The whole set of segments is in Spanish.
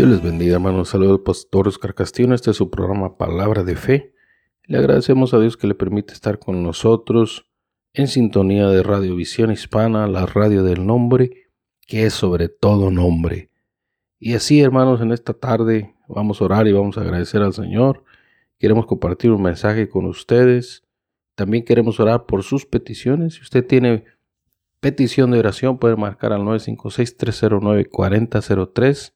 Dios les bendiga, hermanos. Saludos al pastor Oscar Castillo. Este es su programa Palabra de Fe. Le agradecemos a Dios que le permite estar con nosotros en sintonía de Radio Visión Hispana, la radio del nombre, que es sobre todo nombre. Y así, hermanos, en esta tarde vamos a orar y vamos a agradecer al Señor. Queremos compartir un mensaje con ustedes. También queremos orar por sus peticiones. Si usted tiene petición de oración, puede marcar al 956-309-4003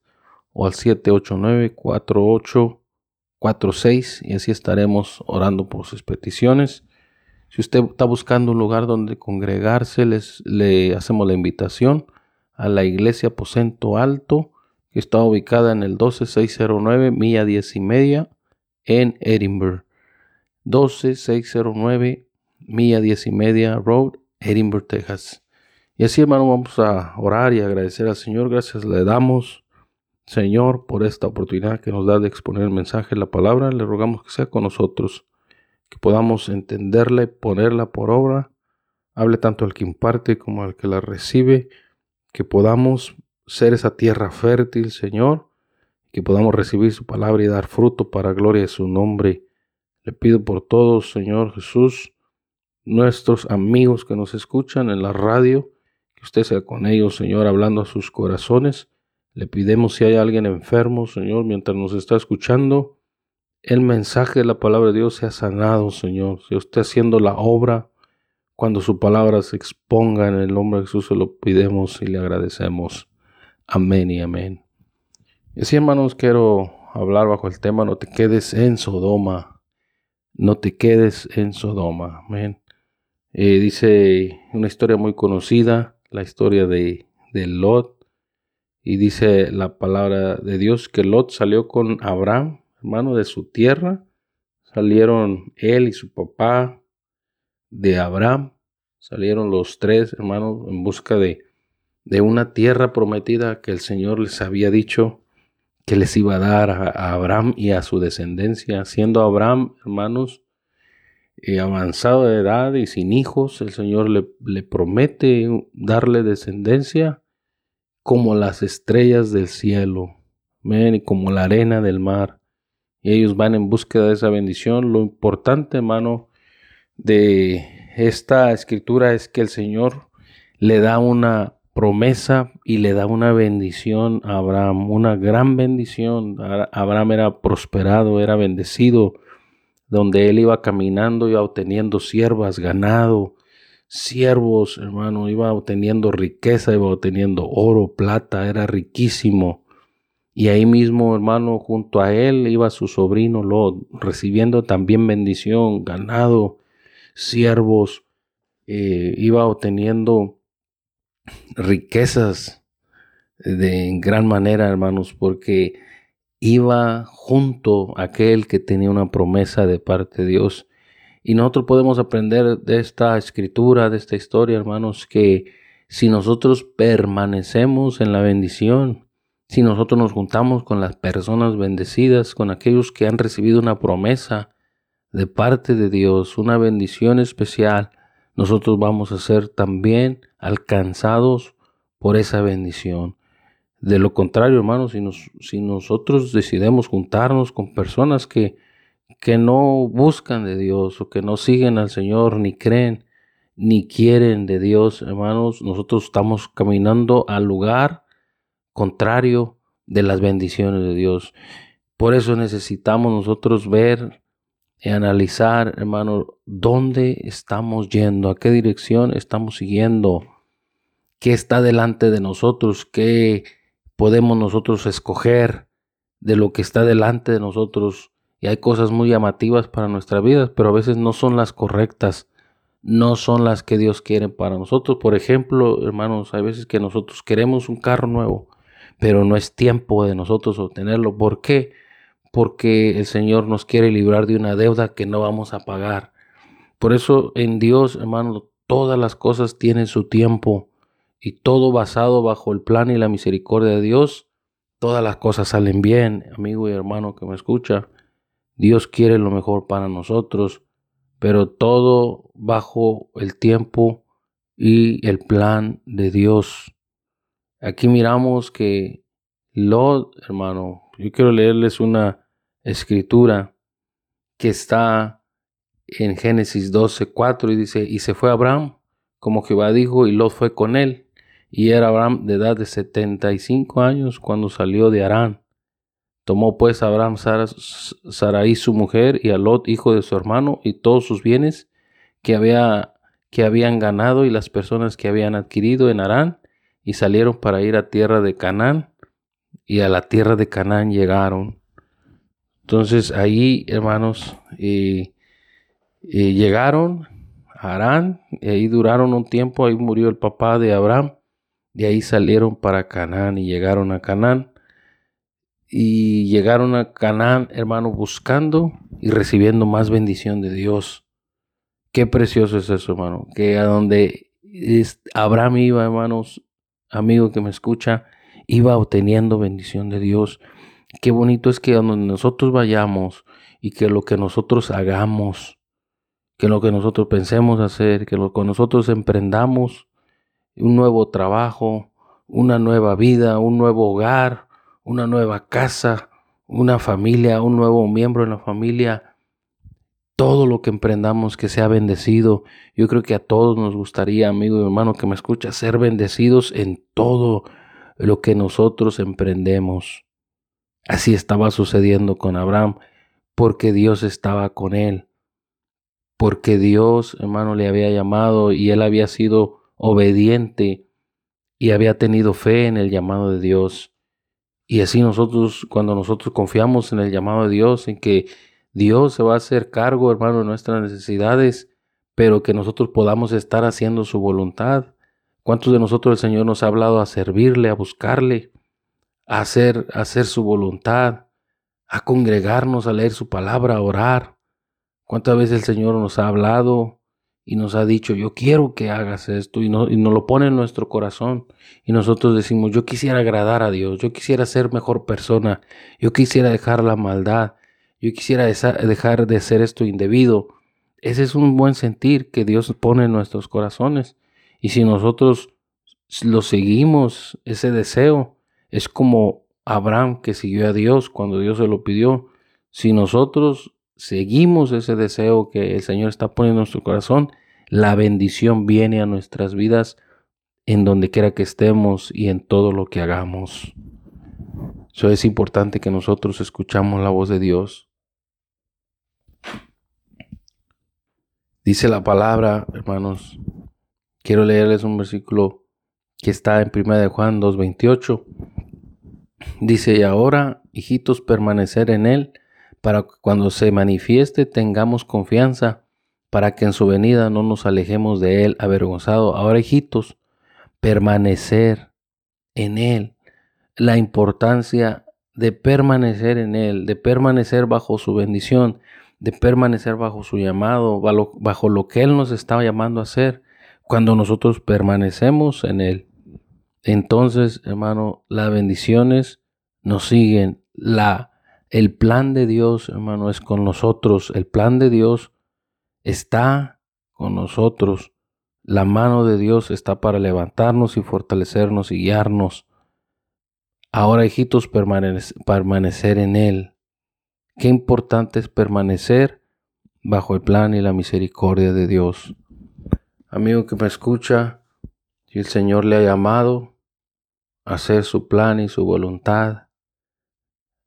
o al 789-4846 y así estaremos orando por sus peticiones. Si usted está buscando un lugar donde congregarse, les, le hacemos la invitación a la iglesia Aposento Alto, que está ubicada en el 12609 Milla 10 y media en Edinburgh. 12609 Milla 10 y media Road, Edinburgh, Texas. Y así, hermano, vamos a orar y agradecer al Señor. Gracias le damos Señor, por esta oportunidad que nos da de exponer el mensaje, la palabra, le rogamos que sea con nosotros, que podamos entenderla y ponerla por obra. Hable tanto al que imparte como al que la recibe, que podamos ser esa tierra fértil, Señor, que podamos recibir su palabra y dar fruto para gloria de su nombre. Le pido por todos, Señor Jesús, nuestros amigos que nos escuchan en la radio, que usted sea con ellos, Señor, hablando a sus corazones le pidemos si hay alguien enfermo, Señor, mientras nos está escuchando, el mensaje de la palabra de Dios sea sanado, Señor. Si usted haciendo la obra, cuando su palabra se exponga en el nombre de Jesús, se lo pidemos y le agradecemos. Amén y amén. Y así, hermanos, quiero hablar bajo el tema, no te quedes en Sodoma. No te quedes en Sodoma. Amén. Eh, dice una historia muy conocida, la historia de, de Lot. Y dice la palabra de Dios que Lot salió con Abraham, hermano de su tierra. Salieron él y su papá de Abraham. Salieron los tres hermanos en busca de, de una tierra prometida que el Señor les había dicho que les iba a dar a, Abraham y a su descendencia. Siendo Abraham, hermanos, eh, avanzado de edad y sin hijos, el Señor le, le promete darle descendencia como las estrellas del cielo, y como la arena del mar. Y ellos van en búsqueda de esa bendición. Lo importante, hermano, de esta escritura es que el Señor le da una promesa y le da una bendición a Abraham, una gran bendición. Abraham era prosperado, era bendecido, donde él iba caminando, iba obteniendo siervas, ganado, siervos, hermano, iba obteniendo riqueza, iba obteniendo oro, plata, era riquísimo. Y ahí mismo, hermano, junto a él iba su sobrino Lot, recibiendo también bendición, ganado, siervos, eh, iba obteniendo riquezas de en gran manera, hermanos, porque iba junto a aquel que tenía una promesa de parte de Dios. Y nosotros podemos aprender de esta escritura, de esta historia, hermanos, que si nosotros permanecemos en la bendición, si nosotros nos juntamos con las personas bendecidas, con aquellos que han recibido una promesa de parte de Dios, una bendición especial, nosotros vamos a ser también alcanzados por esa bendición. De lo contrario, hermanos, si, nosotros decidimos juntarnos con personas que que no buscan de Dios o que no siguen al Señor, ni creen, ni quieren de Dios, hermanos, nosotros estamos caminando al lugar contrario de las bendiciones de Dios. Por eso necesitamos nosotros ver y analizar, hermano, dónde estamos yendo, a qué dirección estamos siguiendo, qué está delante de nosotros, qué podemos nosotros escoger de lo que está delante de nosotros. Y hay cosas muy llamativas para nuestra vida, pero a veces no son las correctas, no son las que Dios quiere para nosotros. Por ejemplo, hermanos, hay veces que nosotros queremos un carro nuevo, pero no es tiempo de nosotros obtenerlo. ¿Por qué? Porque el Señor nos quiere librar de una deuda que no vamos a pagar. Por eso en Dios, hermano, todas las cosas tienen su tiempo y todo basado bajo el plan y la misericordia de Dios, todas las cosas salen bien, amigo y hermano que me escucha. Dios quiere lo mejor para nosotros, pero todo bajo el tiempo y el plan de Dios. Aquí miramos que Lot, hermano, yo quiero leerles una escritura que está en Génesis 12, 4 y dice, y se fue Abraham, como Jehová dijo, y Lot fue con él. Y era Abraham de edad de setenta y cinco años cuando salió de Arán. Tomó pues Abraham Sarai su mujer y a Lot hijo de su hermano y todos sus bienes que, había, que habían ganado y las personas que habían adquirido en Arán y salieron para ir a tierra de Canaán y a la tierra de Canaán llegaron. Entonces ahí, hermanos, llegaron a Arán y ahí duraron un tiempo, ahí murió el papá de Abraham de ahí salieron para Canaán y llegaron a Canaán. Y llegaron a Canaán, hermano, buscando y recibiendo más bendición de Dios. Qué precioso es eso, hermano. Que a donde Abraham iba, hermanos, amigo que me escucha, iba obteniendo bendición de Dios. Qué bonito es que donde nosotros vayamos y que lo que nosotros hagamos, que lo que nosotros pensemos hacer, que lo que nosotros emprendamos, un nuevo trabajo, una nueva vida, un nuevo hogar, una nueva casa, una familia, un nuevo miembro en la familia. Todo lo que emprendamos que sea bendecido. Yo creo que a todos nos gustaría, amigo y hermano que me escucha, ser bendecidos en todo lo que nosotros emprendemos. Así estaba sucediendo con Abraham, porque Dios estaba con él, porque Dios, hermano, le había llamado y él había sido obediente y había tenido fe en el llamado de Dios. Y así nosotros, cuando nosotros confiamos en el llamado de Dios, en que Dios se va a hacer cargo, hermano, de nuestras necesidades, pero que nosotros podamos estar haciendo su voluntad. ¿Cuántos de nosotros el Señor nos ha hablado a servirle, a buscarle, a hacer, a hacer su voluntad, a congregarnos, a leer su palabra, a orar? ¿Cuántas veces el Señor nos ha hablado y nos ha dicho, yo quiero que hagas esto, y, no, y nos lo pone en nuestro corazón, y nosotros decimos, yo quisiera agradar a Dios, yo quisiera ser mejor persona, yo quisiera dejar la maldad, yo quisiera dejar de ser esto indebido. Ese es un buen sentir que Dios pone en nuestros corazones, y si nosotros lo seguimos, ese deseo, es como Abraham que siguió a Dios cuando Dios se lo pidió. Si nosotros seguimos ese deseo que el Señor está poniendo en nuestro corazón, la bendición viene a nuestras vidas en donde quiera que estemos y en todo lo que hagamos. Eso es importante que nosotros escuchamos la voz de Dios. Dice la palabra, hermanos. Quiero leerles un versículo que está en 1 de Juan 2:28. Dice, "Y ahora, hijitos, permanecer en él." Para que cuando se manifieste tengamos confianza, para que en su venida no nos alejemos de Él avergonzado. Ahora, hijitos, permanecer en Él, la importancia de permanecer en Él, de permanecer bajo su bendición, de permanecer bajo su llamado, bajo lo que Él nos está llamando a hacer. Cuando nosotros permanecemos en Él, entonces, hermano, las bendiciones nos siguen, la el plan de Dios, hermano, es con nosotros. El plan de Dios está con nosotros. La mano de Dios está para levantarnos y fortalecernos y guiarnos. Ahora, hijitos, permanecer en Él. Qué importante es permanecer bajo el plan y la misericordia de Dios. Amigo que me escucha, si el Señor le ha llamado a hacer su plan y su voluntad,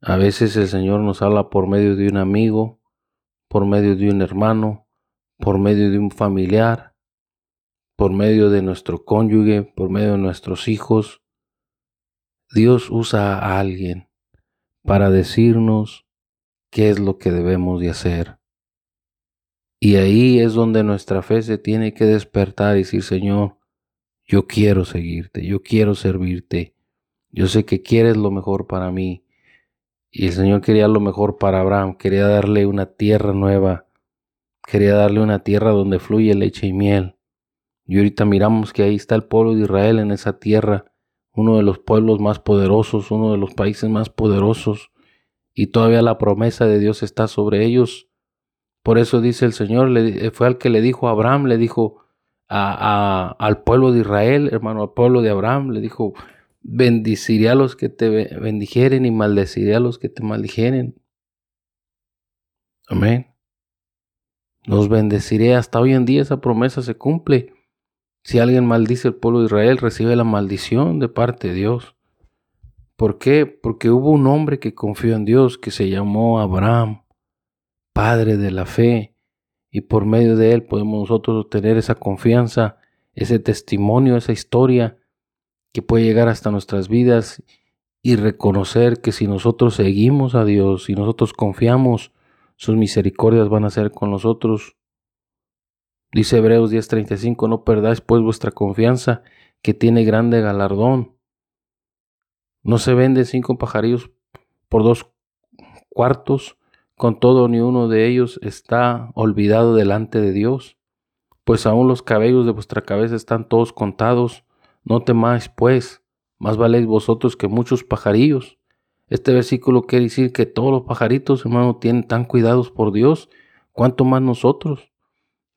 a veces el Señor nos habla por medio de un amigo, por medio de un hermano, por medio de un familiar, por medio de nuestro cónyuge, por medio de nuestros hijos. Dios usa a alguien para decirnos qué es lo que debemos de hacer. Y ahí es donde nuestra fe se tiene que despertar y decir, Señor, yo quiero seguirte, yo quiero servirte, yo sé que quieres lo mejor para mí. Y el Señor quería lo mejor para Abraham, quería darle una tierra nueva, quería darle una tierra donde fluye leche y miel. Y ahorita miramos que ahí está el pueblo de Israel en esa tierra, uno de los pueblos más poderosos, uno de los países más poderosos, y todavía la promesa de Dios está sobre ellos. Por eso dice el Señor, fue al que le dijo a Abraham, le dijo al pueblo de Israel, hermano, al pueblo de Abraham, le dijo, bendiciré a los que te bendijeren y maldeciré a los que te maldijeren. Amén. Los bendeciré. Hasta hoy en día esa promesa se cumple. Si alguien maldice al pueblo de Israel, recibe la maldición de parte de Dios. ¿Por qué? Porque hubo un hombre que confió en Dios que se llamó Abraham, padre de la fe, y por medio de él podemos nosotros obtener esa confianza, ese testimonio, esa historia que puede llegar hasta nuestras vidas y reconocer que si nosotros seguimos a Dios, si nosotros confiamos, sus misericordias van a ser con nosotros. Dice Hebreos 10:35, no perdáis pues vuestra confianza, que tiene grande galardón. No se vende cinco pajarillos por dos cuartos, con todo ni uno de ellos está olvidado delante de Dios, pues aún los cabellos de vuestra cabeza están todos contados. No temáis, pues, más valéis vosotros que muchos pajarillos. Este versículo quiere decir que todos los pajaritos, hermano, tienen tan cuidados por Dios, cuanto más nosotros.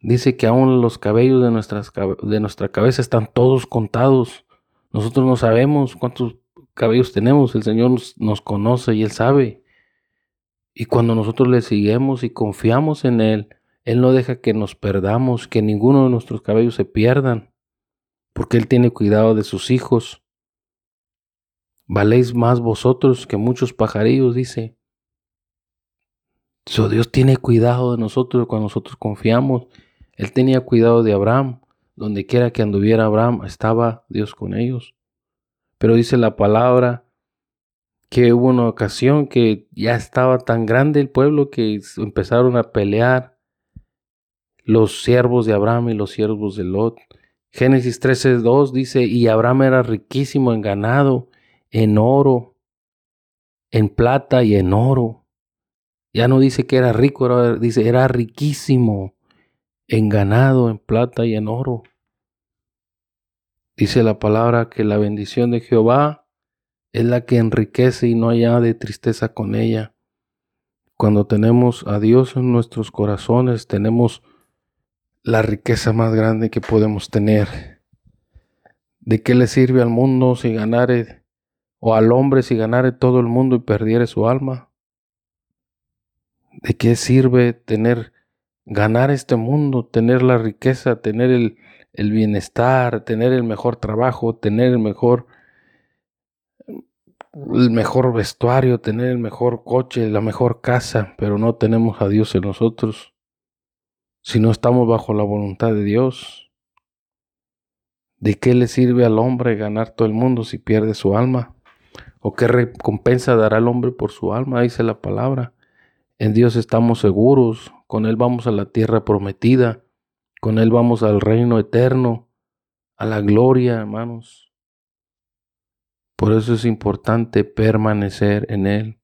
Dice que aún los cabellos de, nuestras, de nuestra cabeza están todos contados. Nosotros no sabemos cuántos cabellos tenemos, el Señor nos, nos conoce y Él sabe. Y cuando nosotros le seguimos y confiamos en Él, Él no deja que nos perdamos, que ninguno de nuestros cabellos se pierdan porque Él tiene cuidado de sus hijos. Valéis más vosotros que muchos pajarillos, dice. So, Dios tiene cuidado de nosotros cuando nosotros confiamos. Él tenía cuidado de Abraham. Donde quiera que anduviera Abraham, estaba Dios con ellos. Pero dice la palabra que hubo una ocasión que ya estaba tan grande el pueblo que empezaron a pelear los siervos de Abraham y los siervos de Lot. Génesis 13.2 dice, y Abraham era riquísimo en ganado, en oro, en plata y en oro. Ya no dice que era rico, dice, era riquísimo en ganado, en plata y en oro. Dice la palabra que la bendición de Jehová es la que enriquece y no hay de tristeza con ella. Cuando tenemos a Dios en nuestros corazones, tenemos la riqueza más grande que podemos tener. ¿De qué le sirve al mundo si ganare, o al hombre si ganare todo el mundo y perdiere su alma? ¿De qué sirve tener, ganar este mundo, tener la riqueza, tener el, el bienestar, tener el mejor trabajo, tener el mejor, el mejor vestuario, tener el mejor coche, la mejor casa, pero no tenemos a Dios en nosotros? Si no estamos bajo la voluntad de Dios? ¿De qué le sirve al hombre ganar todo el mundo si pierde su alma? ¿O qué recompensa dará el hombre por su alma? Dice la palabra. En Dios estamos seguros, con Él vamos a la tierra prometida, con Él vamos al reino eterno, a la gloria, hermanos. Por eso es importante permanecer en Él.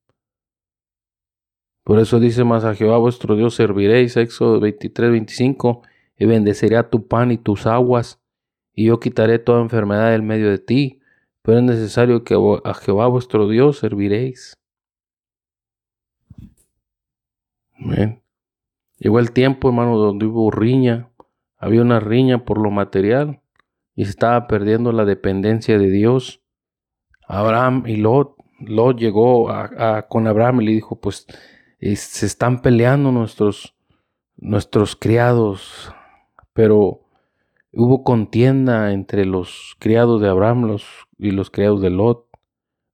Por eso dice más a Jehová vuestro Dios serviréis, Éxodo 23, 25, y bendeciré a tu pan y tus aguas, y yo quitaré toda enfermedad del medio de ti, pero es necesario que a Jehová vuestro Dios serviréis. Amén. Llegó el tiempo, hermano, donde hubo riña, había una riña por lo material, y se estaba perdiendo la dependencia de Dios. Abraham y Lot, Lot llegó con Abraham y le dijo, pues se están peleando nuestros, nuestros criados, pero hubo contienda entre los criados de Abraham y los criados de Lot,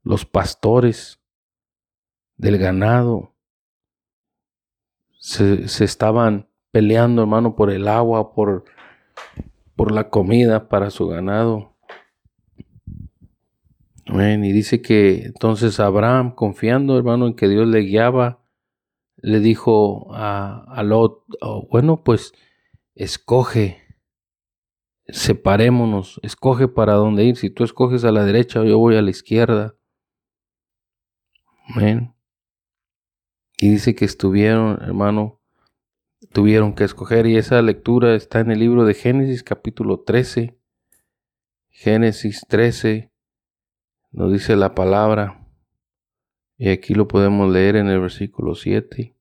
los pastores del ganado. se, se estaban peleando, hermano, por el agua, por, por la comida para su ganado. Y dice que entonces Abraham, confiando, hermano, en que Dios le guiaba, le dijo a, a Lot, oh, bueno, pues escoge, separémonos, escoge para dónde ir. Si tú escoges a la derecha, yo voy a la izquierda. Amén. Y dice que estuvieron, hermano, tuvieron que escoger. Y esa lectura está en el libro de Génesis capítulo 13. Génesis 13 nos dice la palabra. Y aquí lo podemos leer en el versículo 7.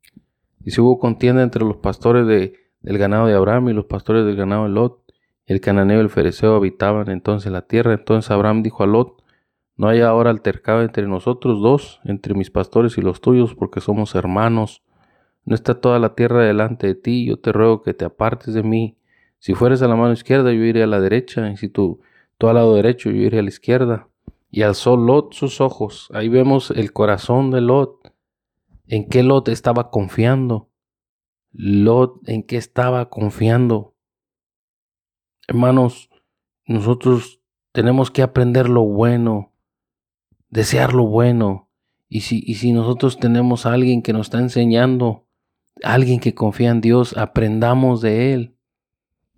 si hubo contienda entre los pastores de, del ganado de Abraham y los pastores del ganado de Lot. El cananeo y el fereceo habitaban entonces la tierra. Entonces Abraham dijo a Lot, no hay ahora altercado entre nosotros dos, entre mis pastores y los tuyos, porque somos hermanos. No está toda la tierra delante de ti, yo te ruego que te apartes de mí. Si fueres a la mano izquierda, yo iré a la derecha, y si tú, tú al lado derecho, yo iré a la izquierda. Y alzó Lot sus ojos. Ahí vemos el corazón de Lot. ¿En qué Lot estaba confiando? Lot, ¿en qué estaba confiando? Hermanos, nosotros tenemos que aprender lo bueno, desear lo bueno. Y si, y si nosotros tenemos a alguien que nos está enseñando alguien que confía en Dios, aprendamos de Él.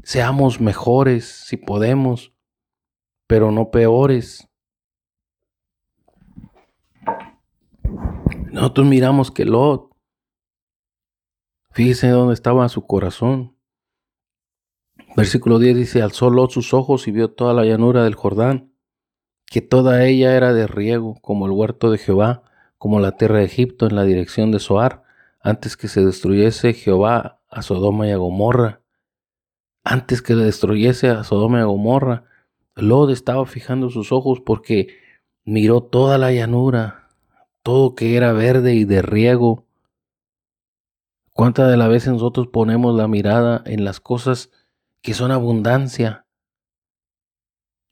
Seamos mejores si podemos, pero no peores. Nosotros miramos que Lot, fíjese dónde estaba su corazón. Versículo 10 dice, alzó Lot sus ojos y vio toda la llanura del Jordán, que toda ella era de riego, como el huerto de Jehová, como la tierra de Egipto en la dirección de Soar antes que se destruyese Jehová a Sodoma y a Gomorra, antes que destruyese a Sodoma y a Gomorra, Lot estaba fijando sus ojos porque miró toda la llanura, todo que era verde y de riego. ¿Cuántas de las veces nosotros ponemos la mirada en las cosas que son abundancia?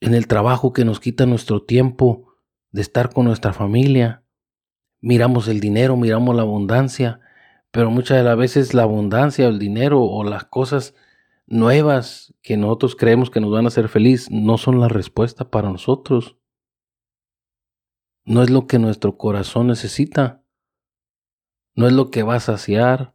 En el trabajo que nos quita nuestro tiempo de estar con nuestra familia. Miramos el dinero, miramos la abundancia pero muchas de las veces la abundancia, el dinero o las cosas nuevas que nosotros creemos que nos van a hacer feliz no son la respuesta para nosotros. No es lo que nuestro corazón necesita. No es lo que va a saciar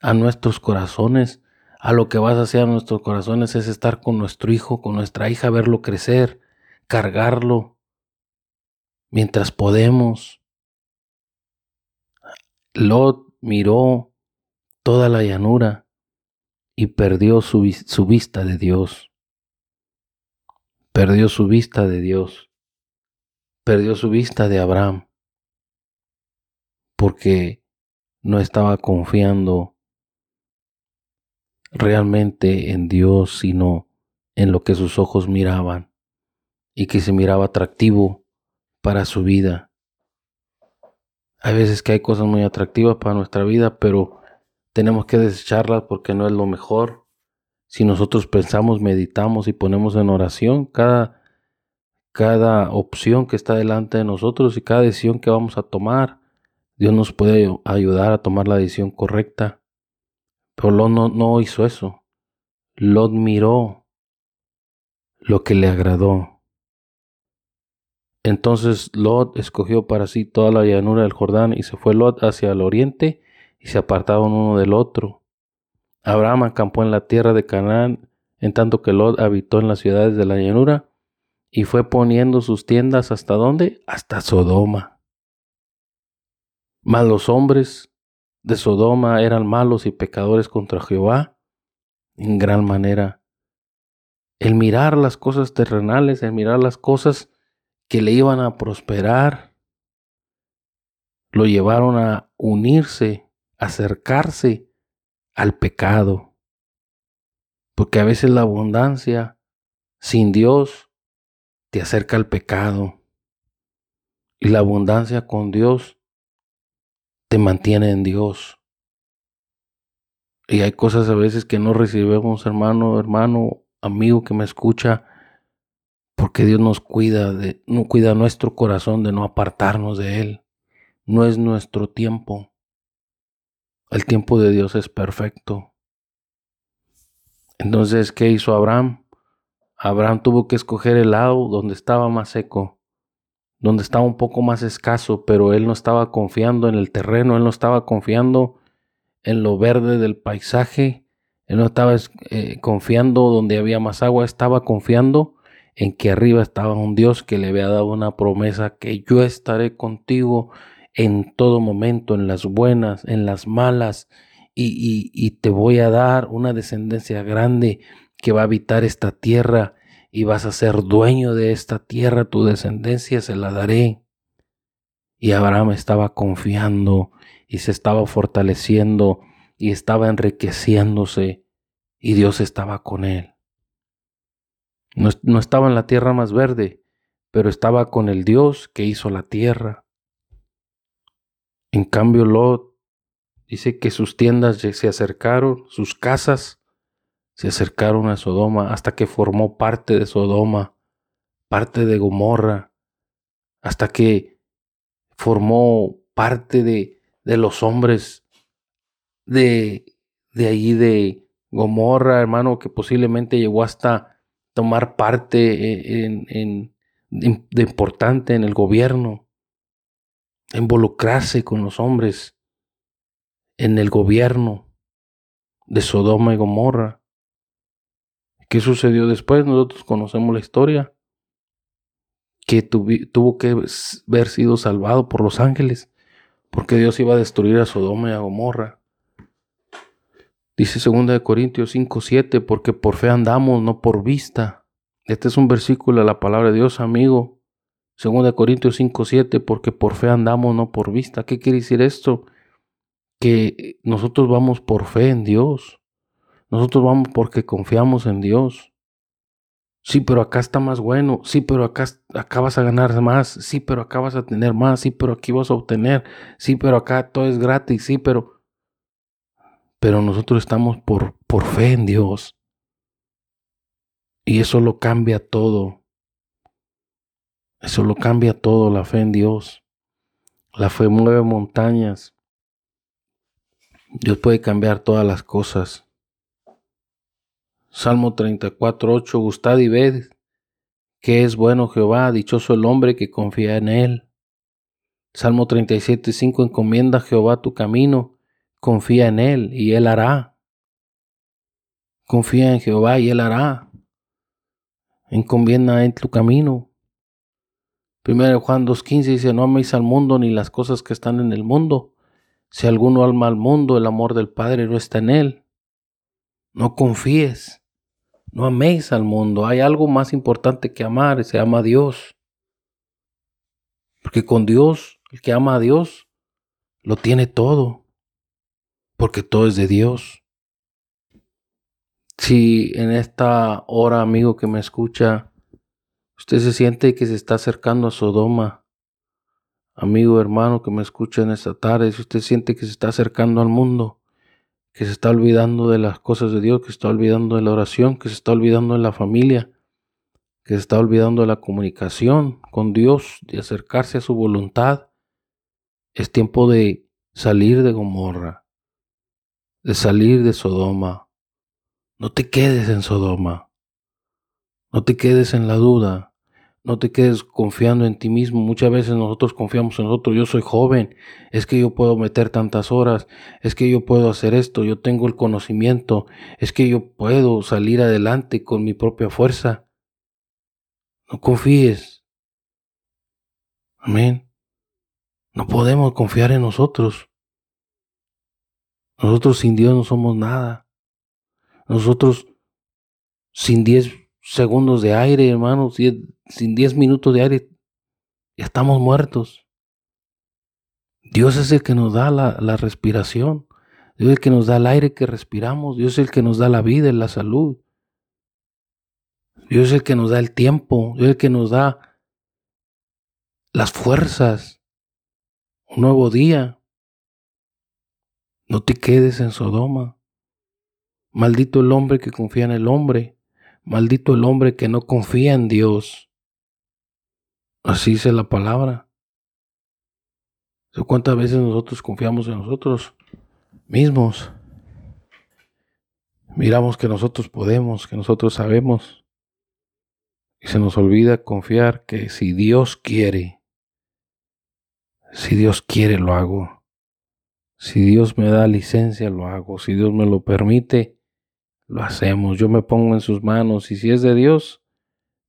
a nuestros corazones. A lo que va a saciar a nuestros corazones es estar con nuestro hijo, con nuestra hija, verlo crecer, cargarlo mientras podemos. Lot miró toda la llanura y perdió su, su, vista de Dios. Perdió su vista de Dios. Perdió su vista de Abraham. Porque no estaba confiando realmente en Dios, sino en lo que sus ojos miraban y que se miraba atractivo para su vida. Hay veces que hay cosas muy atractivas para nuestra vida, pero tenemos que desecharlas porque no es lo mejor. Si nosotros pensamos, meditamos y ponemos en oración cada, cada opción que está delante de nosotros y cada decisión que vamos a tomar, Dios nos puede ayudar a tomar la decisión correcta. Pero Lot no, no hizo eso. Lot miró lo que le agradó. Entonces Lot escogió para sí toda la llanura del Jordán y se fue Lot hacia el oriente y se apartaron uno del otro. Abraham acampó en la tierra de Canaán, en tanto que Lot habitó en las ciudades de la llanura y fue poniendo sus tiendas hasta dónde? Hasta Sodoma. Mas los hombres de Sodoma eran malos y pecadores contra Jehová en gran manera. El mirar las cosas terrenales, el mirar las cosas que le iban a prosperar, lo llevaron a unirse, acercarse al pecado. Porque a veces la abundancia sin Dios te acerca al pecado. Y la abundancia con Dios te mantiene en Dios. Y hay cosas a veces que no recibimos, hermano, hermano, amigo que me escucha, porque Dios nos cuida, de, no cuida nuestro corazón de no apartarnos de Él. No es nuestro tiempo. El tiempo de Dios es perfecto. Entonces, ¿qué hizo Abraham? Abraham tuvo que escoger el lado donde estaba más seco, donde estaba un poco más escaso, pero él no estaba confiando en el terreno, él no estaba confiando en lo verde del paisaje, él no estaba eh, confiando donde había más agua, estaba confiando en que arriba estaba un Dios que le había dado una promesa que yo estaré contigo en todo momento, en las buenas, en las malas, y, te voy a dar una descendencia grande que va a habitar esta tierra y vas a ser dueño de esta tierra, tu descendencia se la daré. Y Abraham estaba confiando y se estaba fortaleciendo y estaba enriqueciéndose y Dios estaba con él. No, no, estaba en la tierra más verde, pero estaba con el Dios que hizo la tierra. En cambio, Lot dice que sus tiendas se acercaron, sus casas se acercaron a Sodoma hasta que formó parte de Sodoma, parte de Gomorra, hasta que formó parte de, de los hombres de, de allí de Gomorra, hermano, que posiblemente llegó hasta tomar parte en, en, de importante en el gobierno involucrarse con los hombres en el gobierno de Sodoma y Gomorra. ¿Qué sucedió después? Nosotros conocemos la historia. Que tuvo que haber sido salvado por los ángeles, porque Dios iba a destruir a Sodoma y a Gomorra. Dice 2 Corintios 5, 7, porque por fe andamos, no por vista. Este es un versículo de la palabra de Dios, amigo. Segunda Corintios 5, 7, porque por fe andamos, no por vista. ¿Qué quiere decir esto? Que nosotros vamos por fe en Dios. Nosotros vamos porque confiamos en Dios. Sí, pero acá está más bueno. Sí, pero acá, acá vas a ganar más. Sí, pero acá vas a tener más. Sí, pero aquí vas a obtener. Sí, pero acá todo es gratis. Sí, pero... Pero nosotros estamos por, por fe en Dios. Y eso lo cambia todo. Eso lo cambia todo, la fe en Dios. La fe mueve montañas. Dios puede cambiar todas las cosas. Salmo 34, 8. Gustad y ved que es bueno Jehová, dichoso el hombre que confía en él. Salmo 37, 5. Encomienda a Jehová tu camino, confía en él y él hará. Confía en Jehová y él hará. Encomienda en tu camino. Primero Juan 2.15 dice, no améis al mundo ni las cosas que están en el mundo. Si alguno ama al mundo, el amor del Padre no está en él. No confíes, no améis al mundo. Hay algo más importante que amar, se ama a Dios. Porque con Dios, el que ama a Dios, lo tiene todo. Porque todo es de Dios. Si en esta hora, amigo que me escucha, Usted se siente que se está acercando a Sodoma. Amigo, hermano que me escucha en esta tarde, si usted siente que se está acercando al mundo, que se está olvidando de las cosas de Dios, que se está olvidando de la oración, que se está olvidando de la familia, que se está olvidando de la comunicación con Dios, de acercarse a su voluntad, es tiempo de salir de Gomorra, de salir de Sodoma. No te quedes en Sodoma. No te quedes en la duda. No te quedes confiando en ti mismo. Muchas veces nosotros confiamos en nosotros. Yo soy joven. Es que yo puedo meter tantas horas. Es que yo puedo hacer esto. Yo tengo el conocimiento. Es que yo puedo salir adelante con mi propia fuerza. No confíes. Amén. No podemos confiar en nosotros. Nosotros sin Dios no somos nada. Nosotros sin Dios segundos de aire, hermanos, sin 10 minutos de aire, ya estamos muertos. Dios es el que nos da la, la, respiración. Dios es el que nos da el aire que respiramos. Dios es el que nos da la vida y la salud. Dios es el que nos da el tiempo. Dios es el que nos da las fuerzas. Un nuevo día. No te quedes en Sodoma. Maldito el hombre que confía en el hombre. Maldito el hombre que no confía en Dios. Así dice la palabra. ¿Cuántas veces nosotros confiamos en nosotros? mismos. Miramos que nosotros podemos, que nosotros sabemos. Y se nos olvida confiar que si Dios quiere, si Dios quiere lo hago. Si Dios me da licencia lo hago. Si Dios me lo permite, lo hacemos. Yo me pongo en sus manos y si es de Dios,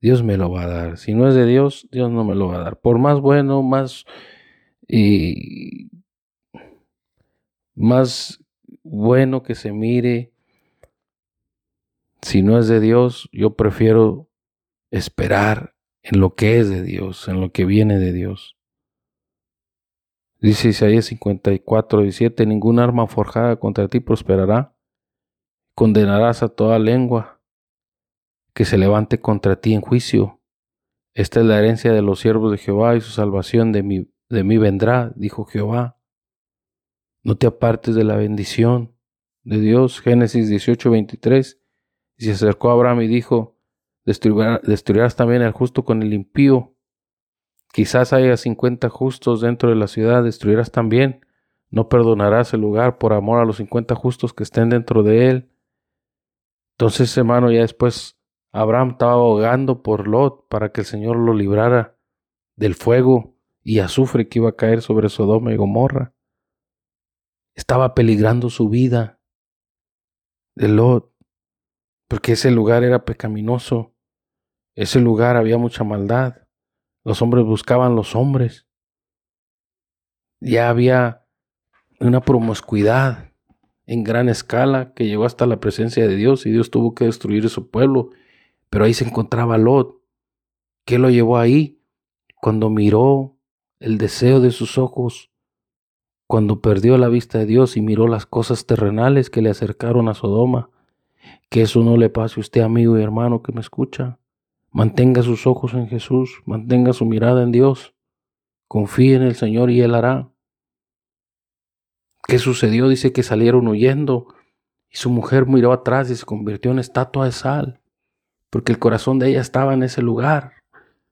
Dios me lo va a dar. Si no es de Dios, Dios no me lo va a dar. Por más bueno, más y más bueno que se mire, si no es de Dios, yo prefiero esperar en lo que es de Dios, en lo que viene de Dios. Dice Isaías 54, 17, ningún arma forjada contra ti prosperará. Condenarás a toda lengua que se levante contra ti en juicio. Esta es la herencia de los siervos de Jehová y su salvación de mí, vendrá, dijo Jehová. No te apartes de la bendición de Dios. Génesis 18, 23. Y se acercó a Abraham y dijo, destruirás también al justo con el impío. Quizás haya cincuenta justos dentro de la ciudad, destruirás también. No perdonarás el lugar por amor a los cincuenta justos que estén dentro de él. Entonces, hermano, ya después Abraham estaba ahogando por Lot para que el Señor lo librara del fuego y azufre que iba a caer sobre Sodoma y Gomorra. Estaba peligrando su vida de Lot porque ese lugar era pecaminoso, ese lugar había mucha maldad, los hombres buscaban los hombres, ya había una promiscuidad en gran escala que llegó hasta la presencia de Dios y Dios tuvo que destruir su pueblo, pero ahí se encontraba Lot. ¿Qué lo llevó ahí? Cuando miró el deseo de sus ojos, cuando perdió la vista de Dios y miró las cosas terrenales que le acercaron a Sodoma, que eso no le pase a usted, amigo y hermano que me escucha. Mantenga sus ojos en Jesús, mantenga su mirada en Dios. Confíe en el Señor y Él hará. ¿Qué sucedió? Dice que salieron huyendo y su mujer miró atrás y se convirtió en estatua de sal, porque el corazón de ella estaba en ese lugar.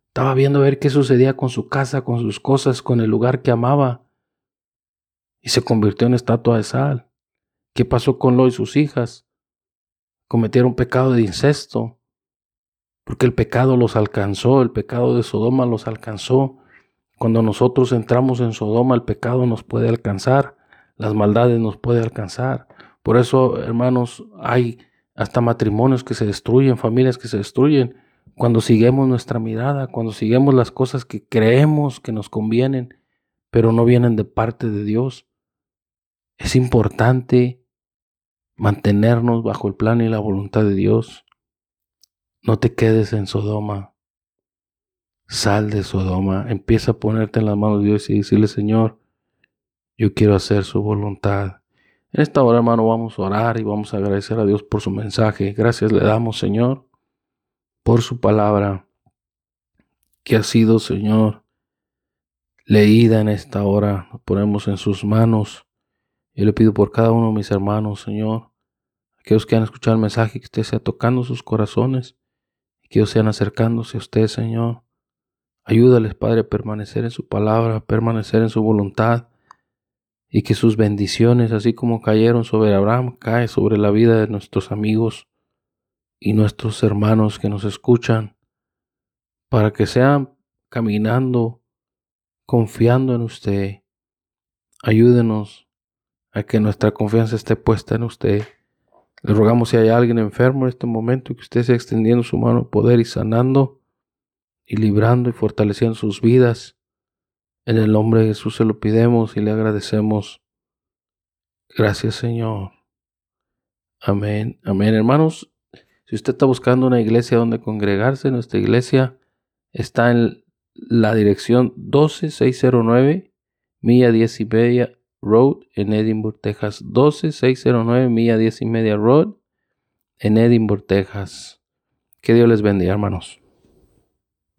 Estaba viendo a ver qué sucedía con su casa, con sus cosas, con el lugar que amaba. Y se convirtió en estatua de sal. ¿Qué pasó con Lo y sus hijas? cometieron pecado de incesto, porque el pecado los alcanzó, el pecado de Sodoma los alcanzó. Cuando nosotros entramos en Sodoma, el pecado nos puede alcanzar, las maldades nos puede alcanzar. Por eso, hermanos, hay hasta matrimonios que se destruyen, familias que se destruyen, cuando seguimos nuestra mirada, cuando seguimos las cosas que creemos que nos convienen, pero no vienen de parte de Dios. Es importante mantenernos bajo el plan y la voluntad de Dios. No te quedes en Sodoma. Sal de Sodoma. Empieza a ponerte en las manos de Dios y decirle, Señor, yo quiero hacer su voluntad. En esta hora, hermano, vamos a orar y vamos a agradecer a Dios por su mensaje. Gracias le damos, Señor, por su palabra que ha sido, Señor, leída en esta hora. Ponemos en sus manos. Yo le pido por cada uno de mis hermanos, Señor, aquellos que han escuchado el mensaje, que usted sea tocando sus corazones, que ellos sean acercándose a usted, Señor. Ayúdales, Padre, a permanecer en su palabra, a permanecer en su voluntad, y que sus bendiciones, así como cayeron sobre Abraham, cae sobre la vida de nuestros amigos y nuestros hermanos que nos escuchan, para que sean caminando, confiando en usted. Ayúdenos a que nuestra confianza esté puesta en usted. Le rogamos si hay alguien enfermo en este momento que usted sea extendiendo su mano de poder y sanando y librando y fortaleciendo sus vidas. En el nombre de Jesús se lo pidemos y le agradecemos. Gracias Señor. Amén. Amén. Hermanos, si usted está buscando una iglesia donde congregarse, nuestra iglesia está en la dirección 12609, milla 10 y media Road en Edinburgh, Texas. 12609 milla 10 y media Road en Edinburgh, Texas. Que Dios les bendiga, hermanos.